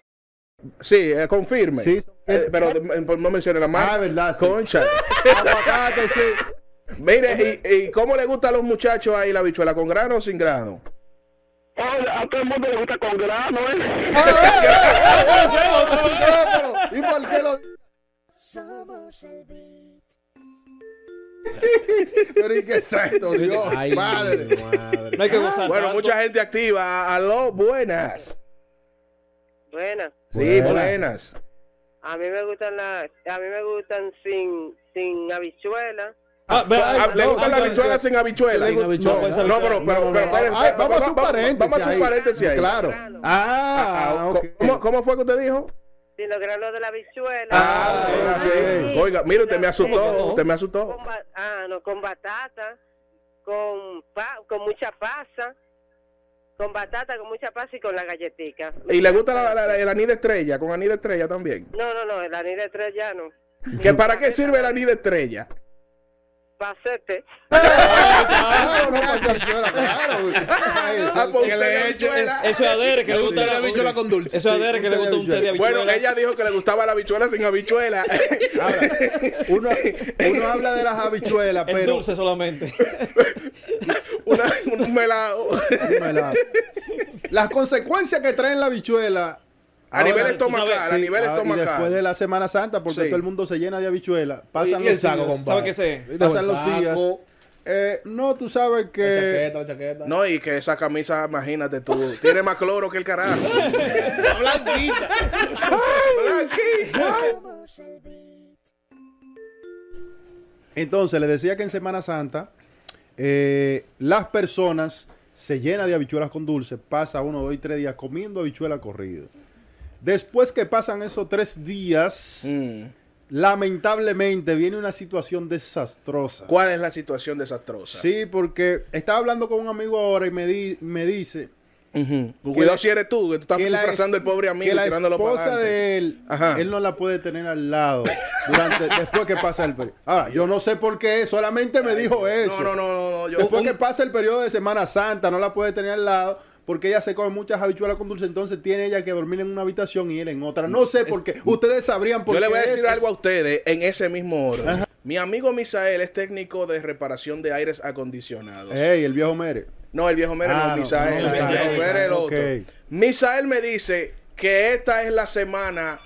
Sí, eh, confirme. Sí. Eh, pero eh, no mencione la marca. Ah, verdad, sí. Concha. Aguacate, sí. Mire, y, ¿y cómo le gusta a los muchachos ahí la bichuela? ¿Con grano o sin grano? A todo el mundo le gusta con grano, ¿eh? ¿Y por qué lo Pero ¿y qué es esto, Dios? Ay, madre. madre. No hay que gozar Bueno, tanto. mucha gente activa. Aló, buenas. Buenas. Sí, Buenas. buenas. A mí me gustan las, a mí me gustan sin, sin habichuela. Ah, Ah, ah, ¿Le no, gustan las habichuelas sin habichuela? Sin No, pero, pero, esperen, vamos a un va- va- paréntesis. Vamos a hacer un ahí. paréntesis ahí. Claro. Ah, Ah, ok. ¿cómo, cómo fue que usted dijo? Sin los granos de la. Ah, Ah, sí. ok. Oiga, mire, usted me ¿Cómo que asustó, no? usted me asustó. Con ah, no, con batata, con pa, con mucha pasa, con batata, con mucha pasa y con la galletica. ¿Y le gusta la, la- la- el anís de estrella? ¿Con anís de estrella también? No, no, no, el anís de tres ya no. ¿Que ¿Para qué sirve el anís de estrella? Pasete. Claro, no pasa habichuela, claro. Ay, eso- Ah, pues que le eche-. Eso es a Dere que le gusta la habichuela con dulce, Eso es a sí. Dere que le Usted gusta un té de habichuela. Bueno, ella dijo que le gustaba la habichuela sin habichuela. Ahora, uno, uno habla de las habichuelas, El pero dulce solamente. Una, un melado. Dímela. las consecuencias que traen la habichuela A nivel estomacal, sabes, a nivel ah, y después estomacal. de la Semana Santa, porque Sí. todo el mundo se llena de habichuelas, pasan los saco, días, compadre. ¿Sabe qué sé? pasan los Saco, días. Eh, no, tú sabes La que chaqueta, la chaqueta. No, y que esa camisa, imagínate tú, tiene más cloro que el carajo. blanquita. entonces le decía que en Semana Santa eh, las personas se llenan de habichuelas con dulce, pasa uno, dos y tres días comiendo habichuela corrida. Después que pasan esos tres días, Mm. lamentablemente viene una situación desastrosa. ¿Cuál es la situación desastrosa? Sí, porque estaba hablando con un amigo ahora y me, di- me dice Cuidado si eres tú, que tú estás disfrazando es- al pobre amigo que la tirándolo para esposa adelante. de él, Ajá. él no la puede tener al lado durante, después que pasa el periodo. Ahora, yo no sé por qué, solamente me dijo eso. No, no, no, no, yo- Después que pasa el periodo de Semana Santa, no la puede tener al lado porque ella se come muchas habichuelas con dulce, entonces tiene ella que dormir en una habitación y él en otra. No sé por qué. Ustedes sabrían por Yo qué. le voy a decir es. algo a ustedes en ese mismo orden. Mi amigo Misael es técnico de reparación de aires acondicionados. Ey, el viejo Mere. No, el viejo Mere Ah, no, no, Misael. no, el Misael, viejo Mere el otro. Misael me dice que esta es la semana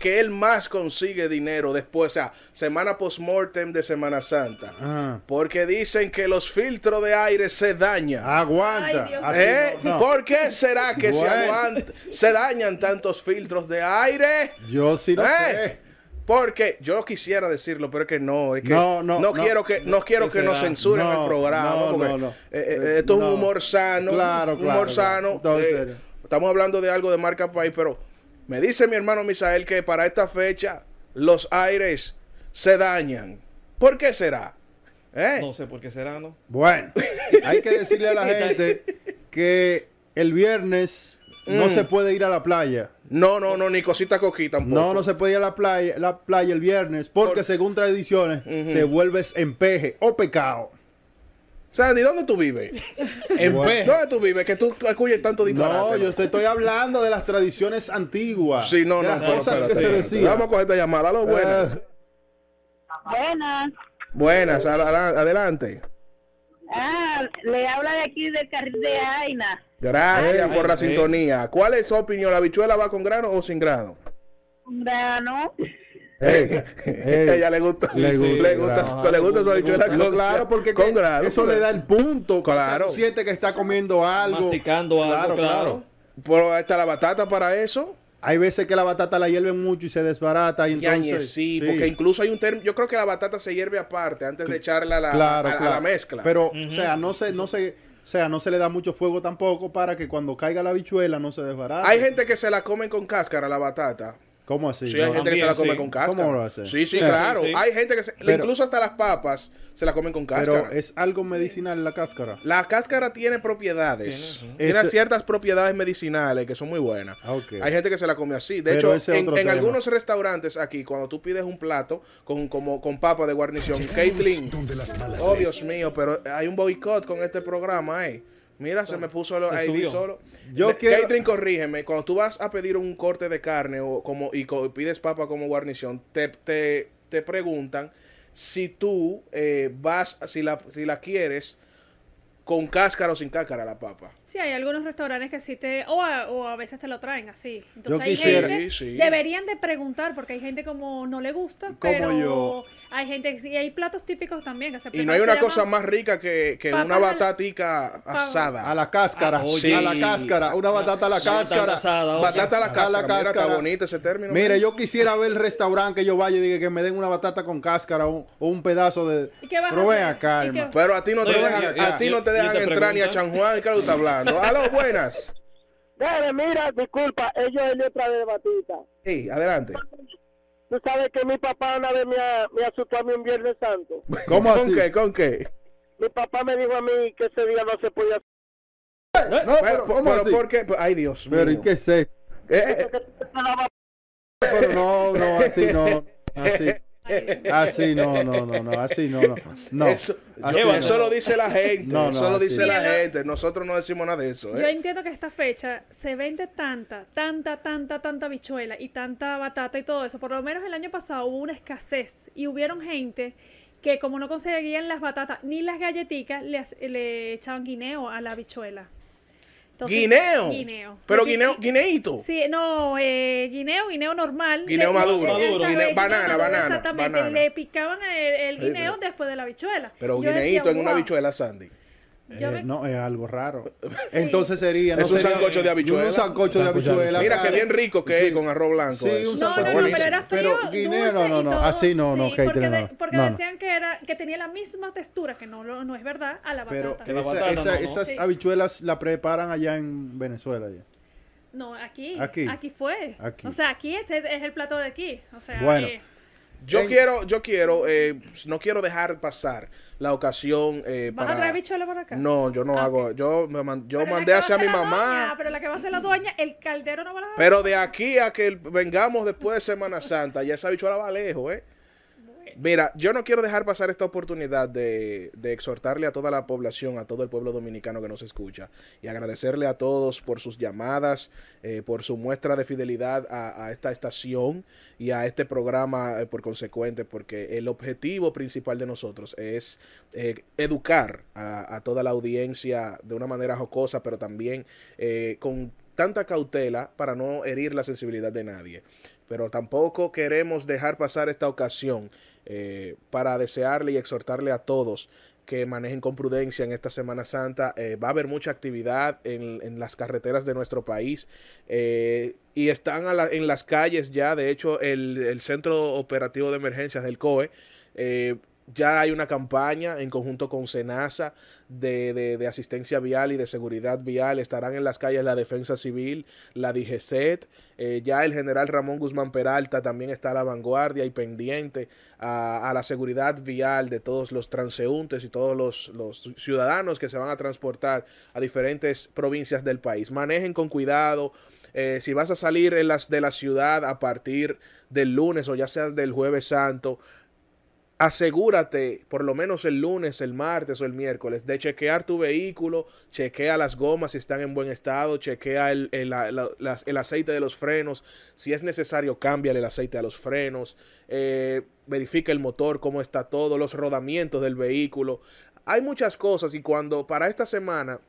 que él más consigue dinero después, o sea, semana post-mortem de Semana Santa. Ah. Porque dicen que los filtros de aire se dañan. Aguanta. Ay, ¿Eh? no, no. ¿Por qué será que se, Bueno. aguanta- se dañan tantos filtros de aire? Yo sí no ¿Eh? sé. Porque yo quisiera decirlo, pero es que no, es que No, no, no. quiero que no quiero ¿Qué que nos censuren No, el programa, no, porque no, no. eh, eh, esto es No. un humor sano, Claro, un claro, humor claro. sano. Eh, serio. estamos hablando de algo de marca país, pero me dice mi hermano Misael que para esta fecha los aires se dañan. ¿Por qué será? ¿Eh? No sé por qué será, ¿no? Bueno, hay que decirle a la gente que el viernes no Mm. se puede ir a la playa. No, no, no, ni cosita coquí tampoco. No, no se puede ir a la playa, la playa el viernes porque Por- según tradiciones Ujú. te vuelves en peje o pecado. Sandy, ¿dónde tú vives? ¿Dónde tú vives? Que tú escuches tanto disparate. No, yo te estoy hablando de las tradiciones antiguas. Sí, no, de no, las pero cosas que espérate, se decían. Vamos a coger esta llamada. Aló, buenas. Eh, Buenas. Buenas, ad- ad- adelante. Ah, le habla de aquí del carril de Aina. Gracias Ay, por la ay, sintonía. ¿Cuál es su opinión? ¿La bichuela va con grano o sin grano? Grano. ey, ey. A ella le gusta, Le le gusta, gusta, grano. le gusta su habichuela con, claro, porque con que- grano. eso le da el punto. Claro. O sea, siente que está comiendo algo. Masticando algo, claro. Pero ahí está la batata para eso. Hay veces que la batata la hierven mucho y se desbarata. Y Yañe, entonces, sí, porque incluso hay un término. Yo creo que la batata se hierve aparte antes de echarla a la, claro, a- a claro. la mezcla. Pero, o sea, no se, no se, o sea, no se le da mucho fuego tampoco para que cuando caiga la bichuela no se desbarate. hay gente que se la comen con cáscara la batata. ¿Cómo así? Sí, hay No. gente que se la come sí. con cáscara. ¿Cómo lo hace? Sí, sí, Sí, claro. sí, sí. Hay gente que se, Pero- incluso hasta las papas se la comen con cáscara. Pero es algo medicinal la cáscara. La cáscara tiene propiedades. Tiene, Tiene, Ese- ciertas propiedades medicinales que son muy buenas. Ah. Hay gente que se la come así. De Pero hecho, en, algunos restaurantes aquí, cuando tú pides un plato con, como, con papa de guarnición, Caitlin. Donde las malas Oh, Dios mío, pero hay un boicot con este programa, eh. Mira, se me puso lo, Se ahí subió. solo. Yo Le- quiero- Catherine, corrígeme. Cuando tú vas a pedir un corte de carne o como y co- pides papa como guarnición, te, te, te preguntan si tú eh, vas, si la, si la quieres con cáscara o sin cáscara la papa. Sí, hay algunos restaurantes que sí te... O a, o a veces te lo traen así. Entonces Yo hay quisiera- gente... Sí, sí. Deberían de preguntar porque hay gente como no le gusta, pero yo. hay gente que sí. Y hay platos típicos también que se Y no hay una cosa más rica que, una batatica asada. A la cáscara. Ah, oye. a la cáscara. Una batata a la cáscara. asada. Batata a la A cáscara. Mira, está bonito ese término. Mire, mira. yo quisiera ver el restaurante que yo vaya y diga que me den una batata con cáscara o, o un pedazo de. ¿Y qué vas a Pero ven ¿Y a ti no te dejan, a ti no te dejan entrar ni a. San Juan. ¿Qué tú estás hablando? Aló, buenas. Dale, mira, disculpa, ellos él otra vez de batita. Sí, adelante. Tú sabes que mi papá una vez me, me asustó a mí un Viernes Santo. ¿Cómo ¿Con así? qué? ¿Con qué? Mi papá me dijo a mí que ese día no se podía No, Pero, pero, ¿cómo pero así? ¿por qué? Ay, Dios mío. Pero, ¿y qué sé? Eh, eh, Pero no, no, así no. Así. Así no, no, no, no, así no, no. No. eso, así yo- no. eso lo dice la gente. No, no, eso lo así dice no. la gente. Nosotros no decimos nada de eso. Yo ¿eh? entiendo que esta fecha se vende tanta, tanta, tanta, tanta bichuela y tanta batata y todo eso. Por lo menos el año pasado hubo una escasez y hubieron gente que como no conseguían las batatas ni las galletitas, le, le echaban guineo a la bichuela. Entonces, Guineo. Guineo. Pero guineo, guineíto. Sí, no, eh, guineo, guineo normal. Guineo Le- maduro. Maduro, ¿sabes? guineo- Guineo banana, maduro, banana, Exactamente. banana. Le picaban el, el Sí, guineo pero- después de la bichuela. Pero Yo decía, guineíto en una bichuela, Sandy. Eh, me- no, es algo raro. Entonces sería. Es un sería- sancocho de habichuela. Un sancocho de habichuela. Mira qué claro. bien rico que Sí. es con arroz blanco. Sí, eso. un No, no, sancocho no, pero era frío, Pero guineo, dulce no, no, no, así no, no, Sí, porque, no, de- porque no, no. decían que era que tenía la misma textura, que no, lo- no es verdad, a la Pero batata. Que esa- esa- no, no. esas Sí. habichuelas la preparan allá en Venezuela. Ya. No, aquí, Aquí. aquí. fue. Aquí. O sea, aquí este es el plato de aquí. O sea, Bueno. eh, Yo quiero, yo quiero, eh, no quiero dejar pasar la ocasión eh, ¿vas para... a traer bichuela para acá? No, yo no Ah, hago, yo me man- yo Pero la mandé hacia mi la mamá. doña, pero la que va a ser la dueña, el caldero no va a dejar. Pero de aquí a que vengamos después de Semana Santa, ya esa bichuela va lejos, ¿eh? Mira, yo no quiero dejar pasar esta oportunidad de, exhortarle a toda la población, a todo el pueblo dominicano que nos escucha, y agradecerle a todos por sus llamadas, eh, por su muestra de fidelidad a, esta estación y a este programa eh, por consecuente, porque el objetivo principal de nosotros es eh, educar a, a toda la audiencia de una manera jocosa, pero también con tanta cautela para no herir la sensibilidad de nadie. Pero tampoco queremos dejar pasar esta ocasión eh, para desearle y exhortarle a todos que manejen con prudencia en esta Semana Santa. Eh, va a haber mucha actividad en, las carreteras de nuestro país eh, y están a en las calles ya, de hecho, el, el Centro Operativo de Emergencias del COE. eh, ya hay una campaña en conjunto con SENASA de, de- asistencia vial y de seguridad vial. Estarán en las calles la Defensa Civil, la DGCET. eh, ya el general Ramón Guzmán Peralta también está a la vanguardia y pendiente a, la seguridad vial de todos los transeúntes y todos los, ciudadanos que se van a transportar a diferentes provincias del país. Manejen con cuidado. Eh, si vas a salir en las, de la ciudad a partir del lunes o ya seas del jueves santo, asegúrate, por lo menos el lunes, el martes o el miércoles, de chequear tu vehículo, chequea las gomas si están en buen estado, chequea el, el- el aceite de los frenos, si es necesario, cámbiale el aceite a los frenos, eh, verifica el motor, cómo está todo, los rodamientos del vehículo. Hay muchas cosas y cuando para esta semana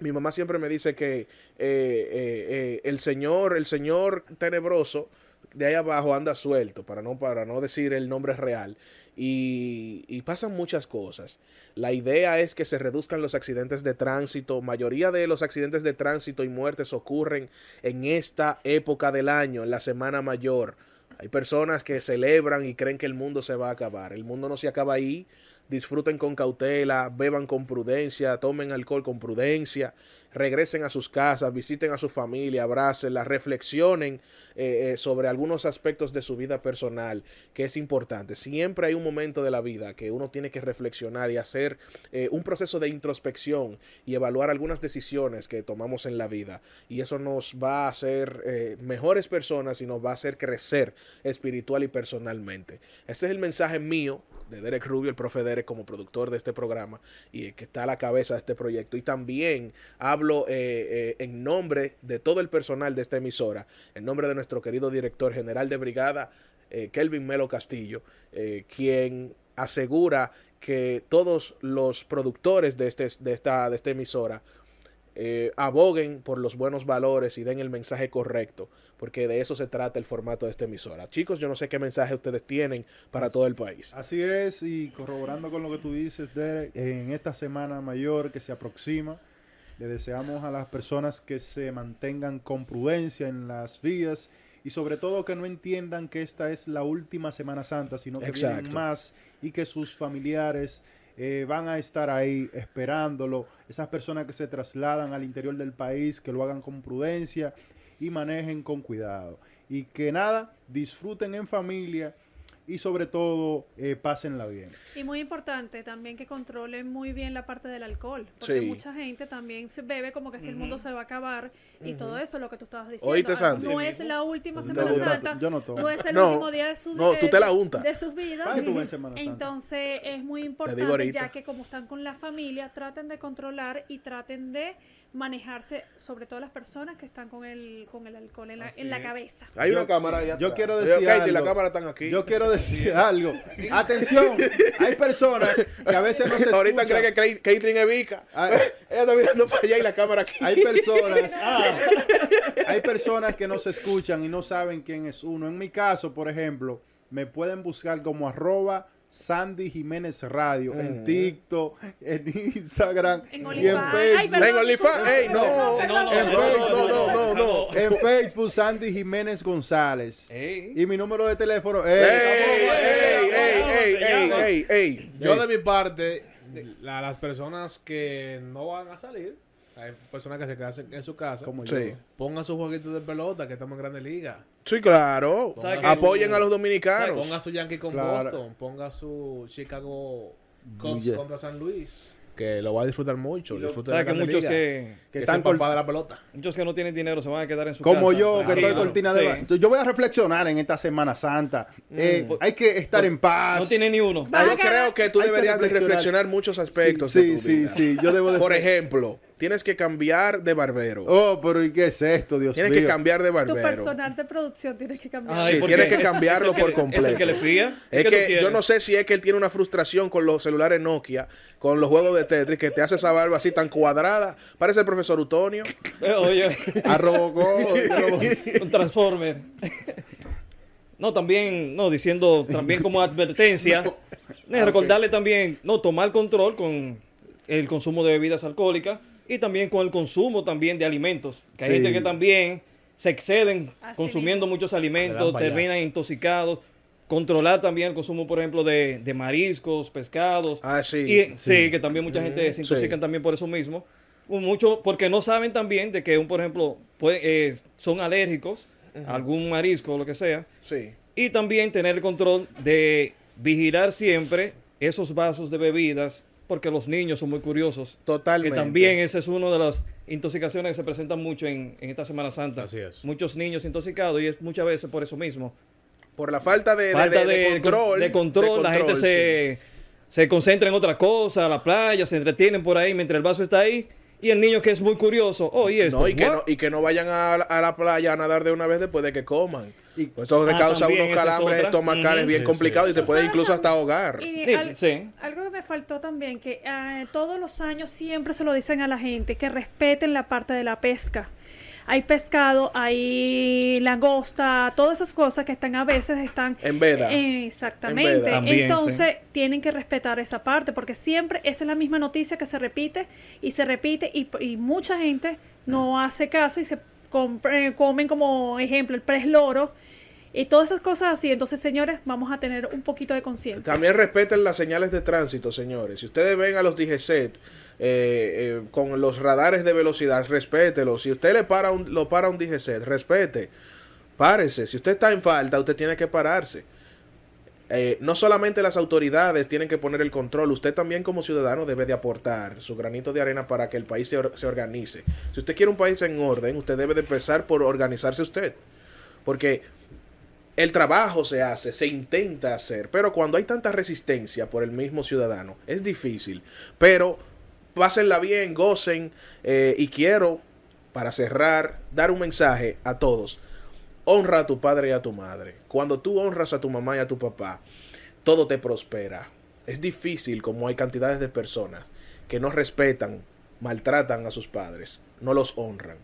mi mamá siempre me dice que eh, eh, eh, el señor, el señor tenebroso de ahí abajo anda suelto, para no, para no decir el nombre real. Y, y pasan muchas cosas. La idea es que se reduzcan los accidentes de tránsito. Mayoría de los accidentes de tránsito y muertes ocurren en esta época del año, en la semana mayor. Hay personas que celebran y creen que el mundo se va a acabar. El mundo no se acaba ahí. Disfruten con cautela, beban con prudencia, tomen alcohol con prudencia, regresen a sus casas, visiten a su familia, abrácenla, reflexionen eh, eh, sobre algunos aspectos de su vida personal, que es importante. Siempre hay un momento de la vida que uno tiene que reflexionar y hacer eh, un proceso de introspección y evaluar algunas decisiones que tomamos en la vida. Y eso nos va a hacer mejores personas y nos va a hacer crecer espiritual y personalmente. Ese es el mensaje mío de Derek Rubio, el profe Derek, como productor de este programa y que está a la cabeza de este proyecto. Y también hablo eh, eh, en nombre de todo el personal de esta emisora, en nombre de nuestro querido director general de brigada, eh, Kelvin Melo Castillo, quien asegura que todos los productores de, este, de, esta, de esta emisora aboguen por los buenos valores y den el mensaje correcto, porque de eso se trata el formato de esta emisora. Chicos, yo no sé qué mensaje ustedes tienen para todo el país. Así es, y corroborando con lo que tú dices, Derek, en esta semana mayor que se aproxima, le deseamos a las personas que se mantengan con prudencia en las vías y sobre todo que no entiendan que esta es la última Semana Santa, sino que vienen Exacto. más y que sus familiares eh, van a estar ahí esperándolo. Esas personas que se trasladan al interior del país, que lo hagan con prudencia y manejen con cuidado. Y que nada, disfruten en familia y sobre todo eh, pásenla bien. Y muy importante también que controlen muy bien la parte del alcohol, porque Sí. mucha gente también se bebe como que si el mundo se va a acabar y todo eso, lo que tú estabas diciendo. Oíste, Santi. No es la última Semana Santa, yo no tomo. no es el No, último día de su, no, tú te la de- untas. de sus vidas. Tú Semana Santa. Entonces es muy digo importante ya que como están con la familia, traten de controlar y traten de manejarse, sobre todo las personas que están con el, con el alcohol en la, en la cabeza. Hay Yo- una cámara ahí Yo atrás. quiero decir Katie, algo. la cámara están aquí. Yo quiero decir algo. Atención, hay personas que a veces no se Ahorita escuchan. cree que Caitlyn es Vica. Ella está mirando para allá y la cámara aquí. Hay personas, Ah, hay personas que no se escuchan y no saben quién es uno. En mi caso, por ejemplo, me pueden buscar como arroba Sandy Jiménez Radio en TikTok, en Instagram En y en. Ay, Facebook. En OnlyFans. Ey, no. no, no, En Facebook. no, no, no, no, no. En Facebook, Sandy Jiménez González. Ey. Y mi número de teléfono Ey, es... ey, ey, ey, ey, ey, ey. Yo de mi parte, la- las personas que no van a salir, hay personas que se quedan en su casa, Como Sí. yo. pongan sus jueguitos de pelota, que estamos en Grandes Ligas. Sí, claro. ¿Sabe que- Apoyen a los dominicanos. Ponga su Yankee con Claro. Boston, ponga su Chicago Cubs Yeah. contra San Luis, que lo va a disfrutar mucho. Disfruten ¿Sabes de que muchos Ligas, que, que que están son col- papá de la pelota. muchos que no tienen dinero se van a quedar en su Como casa? yo, que Sí, estoy claro. cortina de... Sí. ba- Entonces, yo voy a reflexionar en esta Semana Santa. Eh, hay que estar en paz. No tiene ni uno. Yo creo que tú Hay que deberías de reflexionar. reflexionar muchos aspectos Sí, de tu sí, vida. sí, yo debo de- Por ejemplo, tienes que cambiar de barbero. Oh, pero ¿y qué es esto, Dios tienes mío? que cambiar de Tu barbero. personal de producción tienes que cambiar. Ay, Sí, ¿por tienes qué? que cambiarlo que por le- completo. ¿Es el que le fía? Es ¿Qué tú que yo no sé si es que él tiene una frustración con los celulares Nokia, con los juegos de Tetris, que te hace esa barba así tan cuadrada. Parece el profesor Utonio. Eh, Oye, A Robocop, un Transformer. No, también, no, diciendo también como advertencia, eh, recordarle también, no, tomar control con el consumo de bebidas alcohólicas y también con el consumo también de alimentos. Que hay Sí. gente que también se exceden Así consumiendo muchos alimentos, terminan intoxicados. Controlar también el consumo, por ejemplo, de, de mariscos, pescados. Ah, sí. Y, sí. que también mucha gente se Sí. intoxican también por eso mismo. Mucho, porque no saben también de que, un, por ejemplo, puede- eh, son alérgicos a algún marisco o lo que sea. Sí. Y también tener el control de vigilar siempre esos vasos de bebidas, porque los niños son muy curiosos. Totalmente. Que también esa es una de las intoxicaciones que se presentan mucho en, en esta Semana Santa. Así es. Muchos niños intoxicados y es muchas veces por eso mismo. Por la falta de, de- Falta de- de de, control. de control, la gente sí. se, se concentra en otra cosa, la playa, se entretienen por ahí mientras el vaso está ahí. Y el niño que es muy curioso, oh, y esto. No, y, que no, y que no vayan a, la- a la playa a nadar de una vez después de que coman. Y- Pues eso te Ah, causa unos es calambres otra. estomacales bien Sí, complicados sí. y te ¿Tú puede sabes incluso hasta ahogar. Y Sí, al- sí. algo que me faltó también, que eh, todos los años siempre se lo dicen a la gente, que respeten la parte de la pesca. Hay pescado, hay langosta, todas esas cosas que están a veces están... En veda. Eh, exactamente. En veda. También, Entonces tienen que respetar esa parte porque siempre esa es la misma noticia que se repite y se repite y, y mucha gente no hace caso y se compre- comen como ejemplo el pez loro y todas esas cosas así. Entonces, señores, vamos a tener un poquito de conciencia. También respeten las señales de tránsito, señores. Si ustedes ven a los DGCET eh, eh, con los radares de velocidad, respételos. Si usted le para un, lo para un DGCET, respete. Párese. Si usted está en falta, usted tiene que pararse. Eh, no solamente las autoridades tienen que poner el control, usted también como ciudadano debe de aportar su granito de arena para que el país se, se organice. Si usted quiere un país en orden, usted debe de empezar por organizarse usted. Porque el trabajo se hace, se intenta hacer, pero cuando hay tanta resistencia por el mismo ciudadano, es difícil. Pero pásenla bien, gocen eh, y quiero, para cerrar, dar un mensaje a todos. Honra a tu padre y a tu madre. Cuando tú honras a tu mamá y a tu papá, todo te prospera. Es difícil como hay cantidades de personas que no respetan, maltratan a sus padres, no los honran.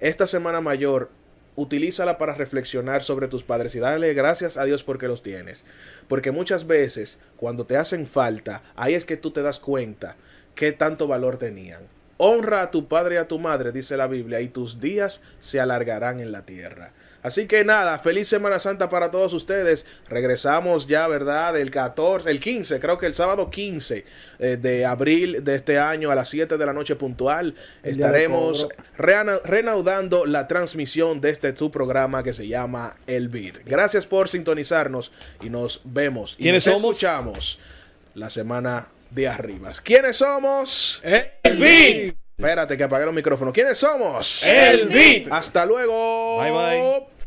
Esta semana mayor, utilízala para reflexionar sobre tus padres y darle gracias a Dios porque los tienes. Porque muchas veces, cuando te hacen falta, ahí es que tú te das cuenta qué tanto valor tenían. Honra a tu padre y a tu madre, dice la Biblia, y tus días se alargarán en la tierra. Así que nada, feliz Semana Santa para todos ustedes. Regresamos ya, ¿verdad? El 14, el 15, creo que el sábado 15 eh, de abril de este año a las 7 de la noche puntual. Estaremos reanudando la transmisión de este su programa que se llama El Beat. Gracias por sintonizarnos y nos vemos. Y ¿Quiénes nos somos? escuchamos la semana de arriba. ¿Quiénes somos? El Beat. Espérate que apague los micrófonos. ¿Quiénes somos? El Beat. Hasta luego. Bye, bye.